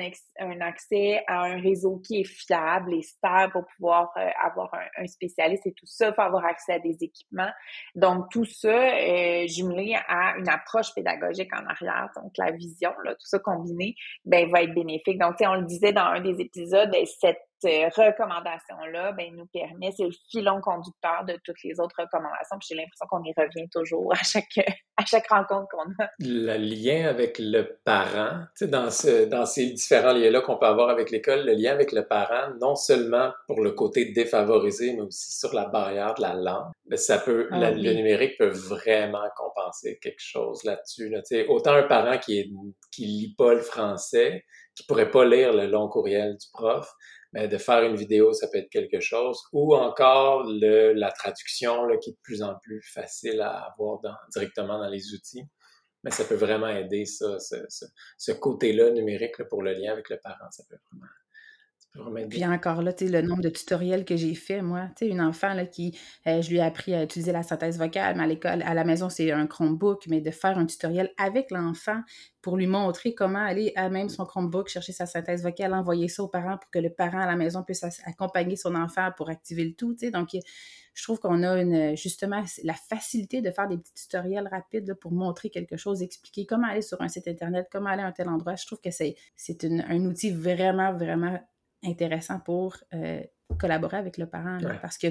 accès à un réseau qui est fiable et stable pour pouvoir euh, avoir un, spécialiste et tout ça. Il faut avoir accès à des équipements. Donc, tout ça euh, jumelé à une approche pédagogique en arrière, donc la vision, là, tout ça combiné, ben, va être bénéfique. Donc, on le disait dans un des épisodes, cette recommandation-là, ben, nous permet, c'est le filon conducteur de toutes les autres recommandations. Puis j'ai l'impression qu'on y revient toujours à chaque, à chaque rencontre qu'on a. Le lien avec le parent, dans, ce, dans ces différents liens-là qu'on peut avoir avec l'école, le lien avec le parent, non seulement pour le côté défavorisé, mais aussi sur la barrière de la langue, ça peut, ah le numérique peut vraiment compenser quelque chose là-dessus. Là. Autant un parent qui est qui lit pas le français, qui pourrait pas lire le long courriel du prof, mais de faire une vidéo, ça peut être quelque chose. Ou encore le, la traduction là, qui est de plus en plus facile à avoir directement dans les outils. mais ça peut vraiment aider ça, ce, côté-là numérique pour le lien avec le parent. Ça peut vraiment puis encore là, tu sais, le nombre de tutoriels que j'ai fait, moi, tu sais, une enfant là, qui, euh, je lui ai appris à utiliser la synthèse vocale, mais à l'école, à la maison, c'est un Chromebook, mais de faire un tutoriel avec l'enfant pour lui montrer comment aller à même son Chromebook, chercher sa synthèse vocale, envoyer ça aux parents pour que le parent à la maison puisse accompagner son enfant pour activer le tout, tu sais. Donc, je trouve qu'on a une, justement la facilité de faire des petits tutoriels rapides pour montrer quelque chose, expliquer comment aller sur un site Internet, comment aller à un tel endroit. Je trouve que c'est un outil vraiment, vraiment intéressant pour euh, collaborer avec le parent. Parce que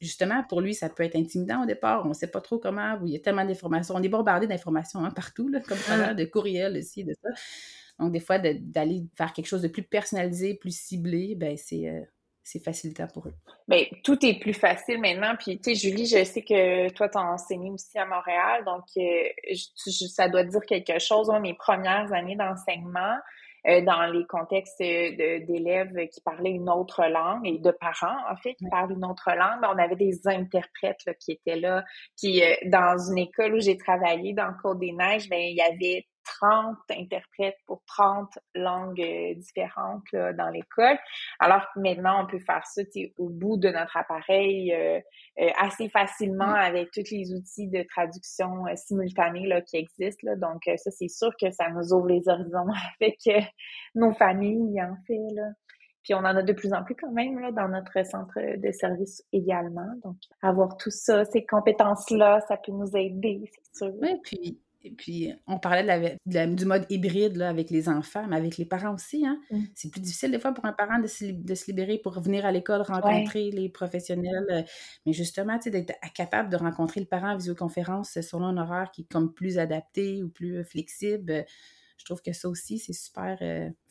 justement, pour lui, ça peut être intimidant au départ. On ne sait pas trop comment. Il y a tellement d'informations. On est bombardé d'informations hein, partout, là, comme ça, de courriels aussi, de ça. Donc, des fois, d'aller faire quelque chose de plus personnalisé, plus ciblé, ben c'est. Euh, c'est facilitant pour eux. Bien, tout est plus facile maintenant. Puis, tu sais, Julie, je sais que toi, tu as enseigné aussi à Montréal, donc euh, ça doit dire quelque chose. mes premières années d'enseignement, euh, dans les contextes d'élèves qui parlaient une autre langue et de parents, en fait, qui parlent une autre langue. Ben, on avait des interprètes là, qui étaient là. Puis euh, dans une école où j'ai travaillé, dans le Côte-des-Neiges, ben, il y avait 30 interprètes pour 30 langues euh, différentes dans l'école. Alors que maintenant, on peut faire ça au bout de notre appareil euh, euh, assez facilement mm. avec tous les outils de traduction simultanée là, qui existent. Là. Donc, ça, c'est sûr que ça nous ouvre les horizons avec nos familles, en fait. Là. Puis on en a de plus en plus quand même là, dans notre centre de service également. Donc, avoir tout ça, ces compétences-là, ça peut nous aider, c'est sûr. Oui, puis et puis, on parlait de la, du mode hybride là, avec les enfants, mais avec les parents aussi. Hein. Mm. C'est plus difficile des fois pour un parent de se, de se libérer pour venir à l'école, rencontrer les professionnels. Euh, mais justement, d'être capable de rencontrer le parent en visioconférence selon un horaire qui est comme plus adapté ou plus euh, flexible. Euh, je trouve que ça aussi, c'est super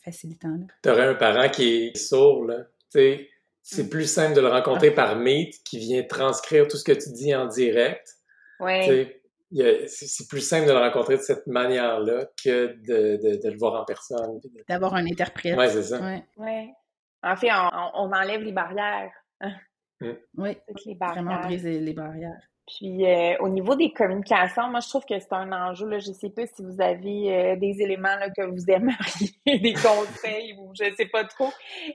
facilitant. Tu aurais un parent qui est sourd, là. c'est mm. plus simple de le rencontrer ah. par Meet qui vient transcrire tout ce que tu dis en direct. Ouais c'est plus simple de le rencontrer de cette manière-là que de, de, le voir en personne. D'avoir un interprète. Oui, c'est ça. Ouais. En fait, on, enlève les barrières. Hein. Mm. Oui, les barrières. vraiment briser les barrières. Puis euh, au niveau des communications, moi je trouve que c'est un enjeu. Là, je sais pas si vous avez euh, des éléments là, que vous aimeriez, des conseils ou je sais pas trop.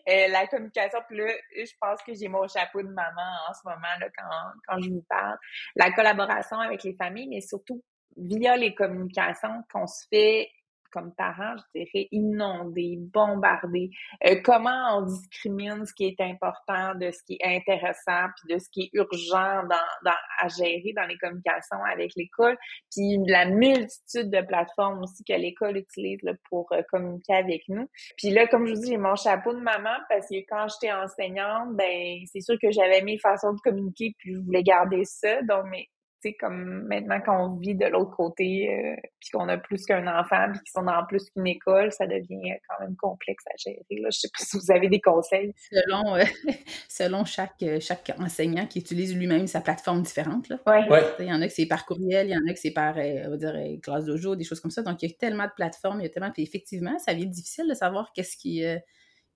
Euh, la communication, puis là, je pense que j'ai mon chapeau de maman en ce moment là, quand, quand je vous parle. La collaboration avec les familles, mais surtout via les communications qu'on se fait comme parents, je dirais, inondés, bombardés. Euh, comment on discrimine ce qui est important de ce qui est intéressant, puis de ce qui est urgent dans, à gérer dans les communications avec l'école, puis la multitude de plateformes aussi que l'école utilise pour euh, communiquer avec nous. Puis là, comme je vous dis, j'ai mon chapeau de maman parce que quand j'étais enseignante, ben c'est sûr que j'avais mes façons de communiquer, puis je voulais garder ça. Donc, mais sais, comme maintenant qu'on vit de l'autre côté, euh, puis qu'on a plus qu'un enfant, puis qu'ils sont dans plus qu'une école, ça devient quand même complexe à gérer. Là. Je sais pas si vous avez des conseils. Selon, euh, selon chaque, euh, chaque enseignant qui utilise lui-même sa plateforme différente. Là. Ouais. Il y en a que c'est par courriel, il y en a que c'est par, on va dire, classe dojo, des choses comme ça. Donc, il y a tellement de plateformes, il y a tellement... Puis effectivement, ça devient difficile de savoir qu'est-ce qui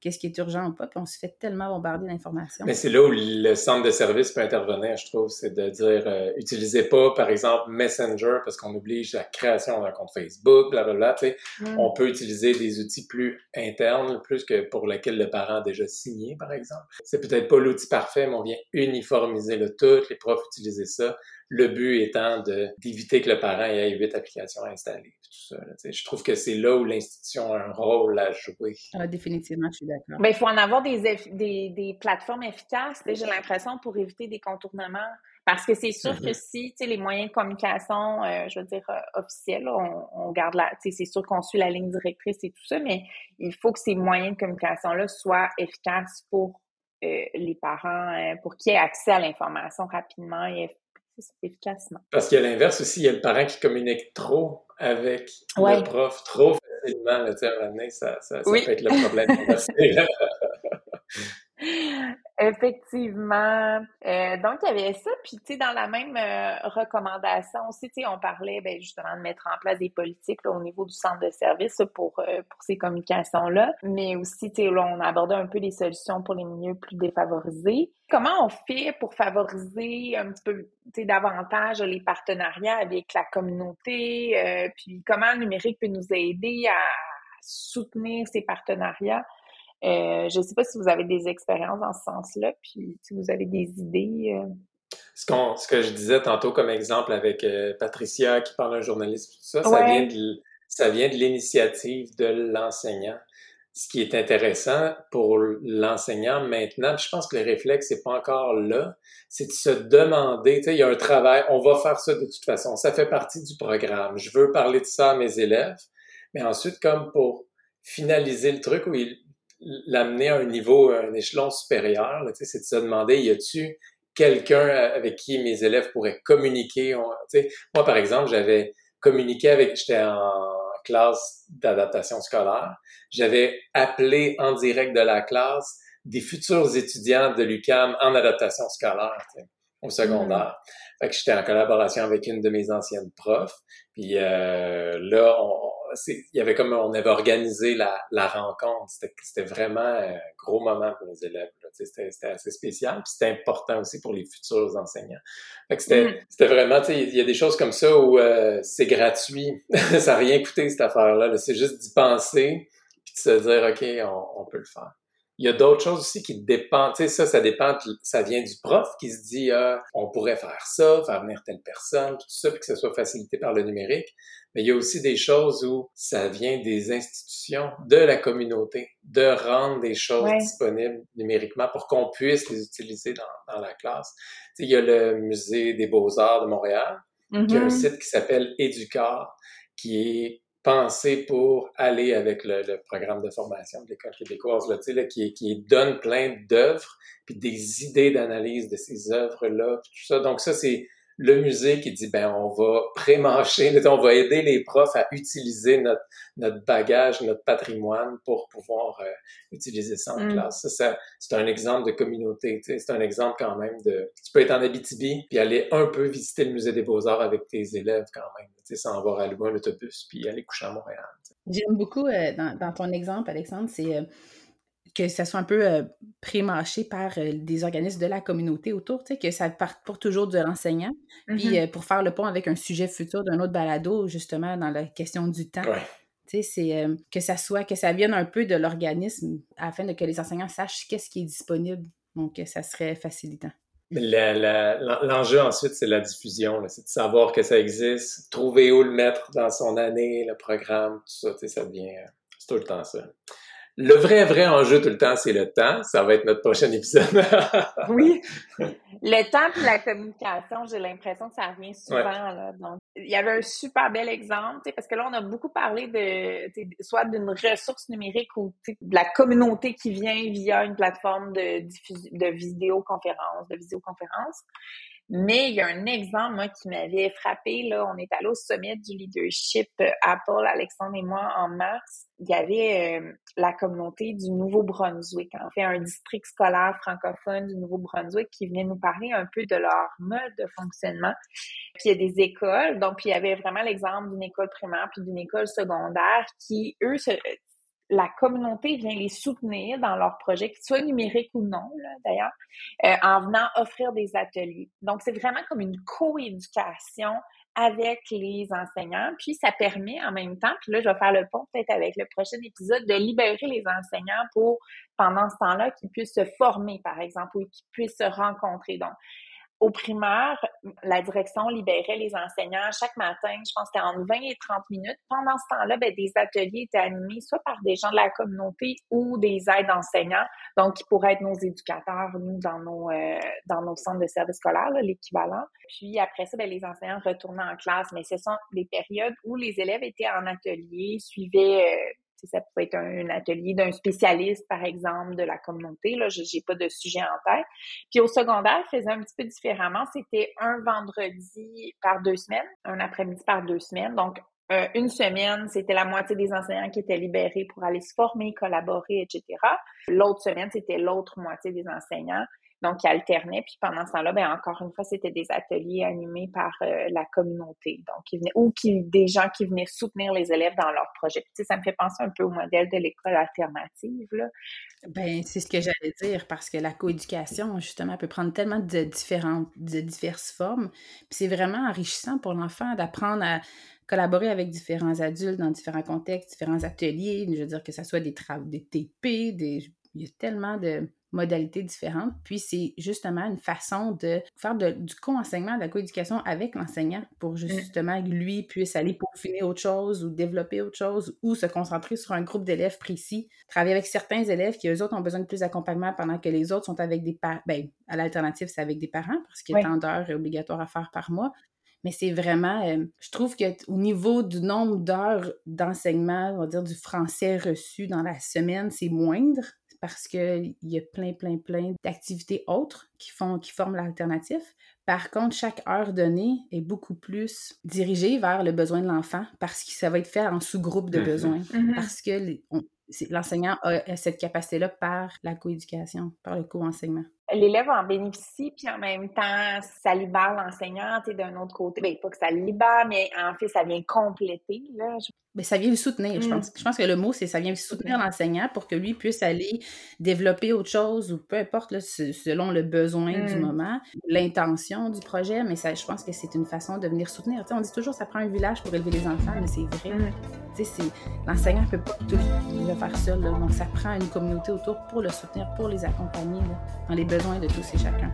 qu'est-ce qui est urgent ou pas, puis on se fait tellement bombarder d'informations. Mais c'est là où le centre de service peut intervenir, je trouve, c'est de dire, euh, utilisez pas, par exemple, Messenger, parce qu'on oblige la création d'un compte Facebook, blablabla, tu sais. Mm. On peut utiliser des outils plus internes, plus que pour lesquels le parent a déjà signé, par exemple. C'est peut-être pas l'outil parfait, mais on vient uniformiser le tout, les profs utiliser ça, le but étant d'éviter que le parent ait huit applications installées. Tout ça, je trouve que c'est là où l'institution a un rôle à jouer. Ah, définitivement, je suis d'accord. Mais il faut en avoir des, des, des plateformes efficaces, j'ai l'impression, pour éviter des contournements. Parce que c'est sûr que mm-hmm. si les moyens de communication, euh, je veux dire, euh, officiels, on, on, garde la. C'est sûr qu'on suit la ligne directrice et tout ça, mais il faut que ces moyens de communication-là soient efficaces pour euh, les parents, pour qu'ils aient accès à l'information rapidement et efficacement. Parce qu'il y a l'inverse aussi, il y a le parent qui communique trop avec le prof, trop facilement, là, ça, ça, ça peut être le problème. Effectivement. Euh, donc, il y avait ça. Puis, tu sais, dans la même euh, recommandation aussi, tu sais, on parlait ben, justement de mettre en place des politiques au niveau du centre de service pour, euh, pour ces communications-là. Mais aussi, tu sais, là, on abordait un peu des solutions pour les milieux plus défavorisés. Comment on fait pour favoriser un petit peu, tu sais, davantage les partenariats avec la communauté? puis, comment le numérique peut nous aider à soutenir ces partenariats? Euh, je ne sais pas si vous avez des expériences dans ce sens-là, puis si vous avez des idées. Euh. Ce, ce, que je disais tantôt comme exemple avec euh, Patricia qui parle d'un journaliste, tout ça, ça vient de, ça vient de l'initiative de l'enseignant. Ce qui est intéressant pour l'enseignant maintenant, je pense que le réflexe n'est pas encore là, c'est de se demander, tu sais, il y a un travail, on va faire ça de toute façon, ça fait partie du programme. Je veux parler de ça à mes élèves, mais ensuite, comme pour finaliser le truc où il, l'amener à un niveau, un échelon supérieur, c'est de se demander, y a-tu quelqu'un avec qui mes élèves pourraient communiquer? moi, par exemple, j'avais communiqué avec, j'étais en classe d'adaptation scolaire, j'avais appelé en direct de la classe des futurs étudiants de l'UCAM en adaptation scolaire au secondaire. Mmh. Fait que j'étais en collaboration avec une de mes anciennes profs. Puis euh, là, on, il y avait comme on avait organisé la, la rencontre. C'était vraiment un gros moment pour les élèves. C'était assez spécial. Puis c'était important aussi pour les futurs enseignants. C'était mm. vraiment, il y a des choses comme ça où euh, c'est gratuit. ça n'a rien coûté cette affaire-là. c'est juste d'y penser puis de se dire, OK, on, on peut le faire. Il y a d'autres choses aussi qui dépendent. Tu sais, ça, ça dépend, ça vient du prof qui se dit, ah, on pourrait faire ça, faire venir telle personne, tout ça, puis que ça soit facilité par le numérique. Mais il y a aussi des choses où ça vient des institutions, de la communauté, de rendre des choses disponibles numériquement pour qu'on puisse les utiliser dans, dans la classe. Tu sais, il y a le Musée des beaux-arts de Montréal, qui a un mm-hmm. site qui s'appelle Educar, qui est pensé pour aller avec le, le programme de formation de l'École québécoise, là, là, qui, qui donne plein d'œuvres, puis des idées d'analyse de ces œuvres-là, tout ça. Donc ça, c'est le musée qui dit ben on va prémarcher, on va aider les profs à utiliser notre, notre bagage, notre patrimoine pour pouvoir euh, utiliser ça en mm. classe. Ça, c'est un exemple de communauté. C'est un exemple quand même de. Tu peux être en Abitibi puis aller un peu visiter le musée des beaux arts avec tes élèves quand même, sans avoir à louer un autobus puis aller coucher à Montréal. J'aime beaucoup euh, dans, dans, ton exemple, Alexandre, c'est euh, que ça soit un peu euh, pré-mâché par euh, des organismes de la communauté autour, tu sais, que ça parte pour toujours de l'enseignant, puis mm-hmm. euh, pour faire le pont avec un sujet futur d'un autre balado, justement, dans la question du temps. Tu sais, c'est que ça soit, que ça vienne un peu de l'organisme afin de que les enseignants sachent qu'est-ce qui est disponible. Donc, ça serait facilitant. L'enjeu ensuite, c'est la diffusion, c'est de savoir que ça existe, trouver où le mettre dans son année, le programme, tout ça, tu sais, ça devient, c'est tout le temps ça. Le vrai, vrai enjeu tout le temps, c'est le temps. Ça va être notre prochain épisode. oui. Le temps et la communication, j'ai l'impression que ça revient souvent. Là. Donc, il y avait un super bel exemple, parce que là, on a beaucoup parlé de soit d'une ressource numérique ou de la communauté qui vient via une plateforme de, de vidéoconférence, de visioconférence. Mais il y a un exemple, moi, qui m'avait frappé. Là, on est allé au sommet du leadership euh, Apple, Alexandre et moi, en mars. Il y avait euh, la communauté du Nouveau-Brunswick, en fait, un district scolaire francophone du Nouveau-Brunswick qui venait nous parler un peu de leur mode de fonctionnement. Puis il y a des écoles, donc il y avait vraiment l'exemple d'une école primaire puis d'une école secondaire qui, eux, se, la communauté vient les soutenir dans leurs projets, qu'ils soient numériques ou non, d'ailleurs, euh, en venant offrir des ateliers. Donc, c'est vraiment comme une coéducation avec les enseignants, puis ça permet en même temps, puis là, je vais faire le pont peut-être avec le prochain épisode, de libérer les enseignants pour, pendant ce temps-là, qu'ils puissent se former, par exemple, ou qu'ils puissent se rencontrer. Donc, au primaire, la direction libérait les enseignants chaque matin, je pense que c'était entre 20 et 30 minutes. Pendant ce temps-là, ben, des ateliers étaient animés soit par des gens de la communauté ou des aides enseignants, donc qui pourraient être nos éducateurs, nous, dans nos, euh, dans nos centres de services scolaires, l'équivalent. Puis après ça, ben, les enseignants retournaient en classe, mais ce sont des périodes où les élèves étaient en atelier, suivaient euh, ça pouvait être un, atelier d'un spécialiste, par exemple, de la communauté. Là, je n'ai pas de sujet en tête. Puis au secondaire, je un petit peu différemment. C'était un vendredi par deux semaines, un après-midi par deux semaines. Donc, euh, une semaine, c'était la moitié des enseignants qui étaient libérés pour aller se former, collaborer, etc. L'autre semaine, c'était l'autre moitié des enseignants donc qui alternaient. Puis pendant ce temps-là, ben encore une fois, c'était des ateliers animés par euh, la communauté, donc ou des gens qui venaient soutenir les élèves dans leur projet. Puis, ça me fait penser un peu au modèle de l'école alternative là. Ben c'est ce que j'allais dire parce que la coéducation justement peut prendre tellement de différentes de diverses formes. Puis c'est vraiment enrichissant pour l'enfant d'apprendre à collaborer avec différents adultes dans différents contextes, différents ateliers, je veux dire que ce soit des travaux, des TP, des il y a tellement de modalités différentes. Puis c'est justement une façon de faire du co-enseignement, de la coéducation avec l'enseignant pour mmh. justement que lui puisse aller peaufiner autre chose ou développer autre chose ou se concentrer sur un groupe d'élèves précis. Travailler avec certains élèves qui, eux autres, ont besoin de plus d'accompagnement pendant que les autres sont avec des parents. Ben, à l'alternative, c'est avec des parents parce qu'il y a tant d'heures obligatoire à faire par mois. Mais c'est vraiment, euh, je trouve qu'au niveau du nombre d'heures d'enseignement, on va dire du français reçu dans la semaine, c'est moindre parce qu'il y a plein, plein, plein d'activités autres qui, font, qui forment l'alternatif. Par contre, chaque heure donnée est beaucoup plus dirigée vers le besoin de l'enfant parce que ça va être fait en sous-groupe de besoins. Mm-hmm. Parce que l'enseignant a cette capacité-là par la coéducation, par le co-enseignement l'élève en bénéficie, puis en même temps, ça libère l'enseignant, d'un autre côté. Bien, pas que ça libère, mais en fait, ça vient compléter. Là. Mais ça vient le soutenir, je mm. pense. Je pense que le mot, c'est ça vient soutenir l'enseignant pour que lui puisse aller développer autre chose ou peu importe, selon le besoin du mm. moment, l'intention du projet, mais ça, je pense que c'est une façon de venir soutenir. on dit toujours ça prend un village pour élever les enfants, mais c'est vrai. Mm. L'enseignant ne peut pas tout le faire seul. donc, ça prend une communauté autour pour le soutenir, pour les accompagner dans les besoins de tous et chacun.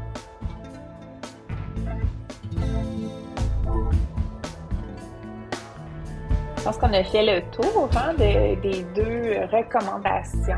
Je pense qu'on a fait le tour hein, des deux recommandations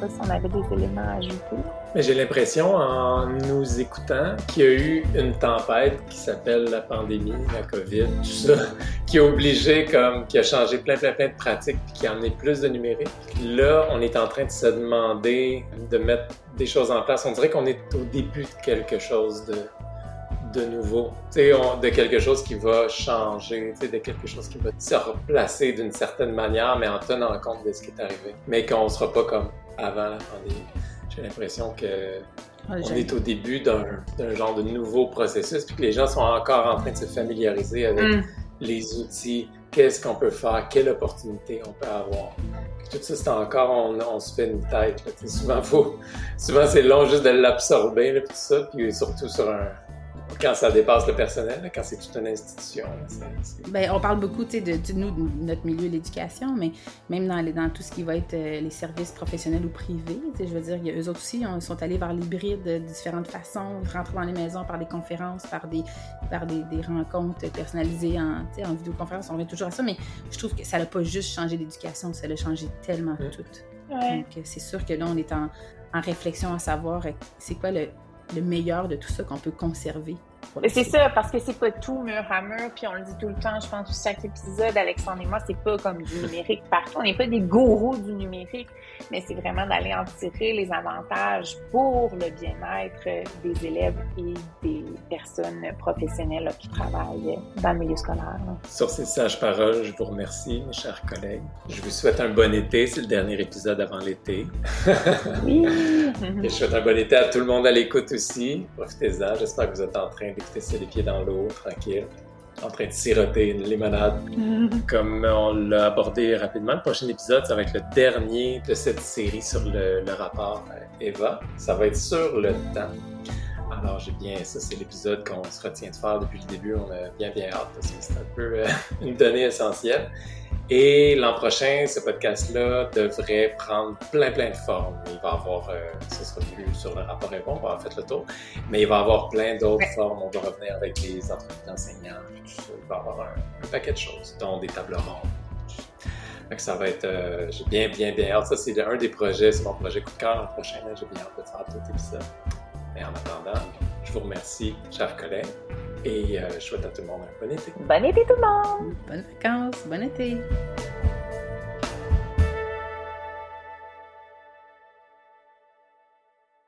pas si on avait des éléments à ajouter. Mais j'ai l'impression, en nous écoutant, qu'il y a eu une tempête qui s'appelle la pandémie, la COVID, tout ça, qui a obligé, comme, qui a changé plein, plein, plein de pratiques, puis qui a amené plus de numérique. Là, on est en train de se demander de mettre des choses en place. On dirait qu'on est au début de quelque chose de, de nouveau, de quelque chose qui va changer, de quelque chose qui va se replacer d'une certaine manière, mais en tenant compte de ce qui est arrivé. Mais qu'on ne sera pas comme avant la pandémie. J'ai l'impression que on est au début d'un genre de nouveau processus, puis que les gens sont encore en train de se familiariser avec mm. les outils, qu'est-ce qu'on peut faire, quelle opportunité on peut avoir. tout ça, c'est encore, on, se fait une tête. Souvent, souvent c'est long juste de l'absorber, tout ça, puis surtout sur un, quand ça dépasse le personnel, quand c'est toute une institution. Ben, on parle beaucoup de, de, nous, de notre milieu, l'éducation, mais même dans, les, dans tout ce qui va être euh, les services professionnels ou privés, je veux dire, y a, eux autres aussi on, sont allés vers l'hybride de différentes façons, rentrer dans les maisons par des conférences, par des, par des, des rencontres personnalisées en, en vidéoconférence, on revient toujours à ça, mais je trouve que ça n'a pas juste changé l'éducation, ça l'a changé tellement mm. tout. Donc, c'est sûr que là, on est en, en réflexion à savoir euh, c'est quoi le, le meilleur de tout ça qu'on peut conserver c'est ça, parce que c'est pas tout mur à mur, puis on le dit tout le temps, je pense, chaque épisode, Alexandre et moi, c'est pas comme du numérique partout. On n'est pas des gourous du numérique, mais c'est vraiment d'aller en tirer les avantages pour le bien-être des élèves et des personnes professionnelles qui travaillent dans le milieu scolaire. Sur ces sages paroles, je vous remercie, mes chers collègues. Je vous souhaite un bon été. C'est le dernier épisode avant l'été. oui. et je souhaite un bon été à tout le monde à l'écoute aussi. Profitez-en. J'espère que vous êtes en train ça les pieds dans l'eau, tranquille en train de siroter une limonade. Comme on l'a abordé rapidement, le prochain épisode, ça va être le dernier de cette série sur le, rapport Eva. Ça va être sur le temps. Alors, j'ai bien, ça c'est l'épisode qu'on se retient de faire depuis le début. On a bien, bien hâte parce que c'est un peu euh, une donnée essentielle. Et l'an prochain, ce podcast-là devrait prendre plein, plein de formes. Il va avoir, euh, ce sera plus sur le rapport et bon, on va avoir fait le tour, mais il va avoir plein d'autres formes. On va revenir avec des entreprises d'enseignants, il va avoir un, paquet de choses, dont des tables rondes. ça va être, euh, j'ai bien, bien, bien hâte. Ça, c'est un des projets, c'est mon projet coup de cœur l'an prochain. J'ai bien hâte de faire tout l'épisode. Mais en attendant, je vous remercie, chers collègues. Et euh, je souhaite à tout le monde un bon été. Bon été tout le monde! Bonnes vacances, bon été!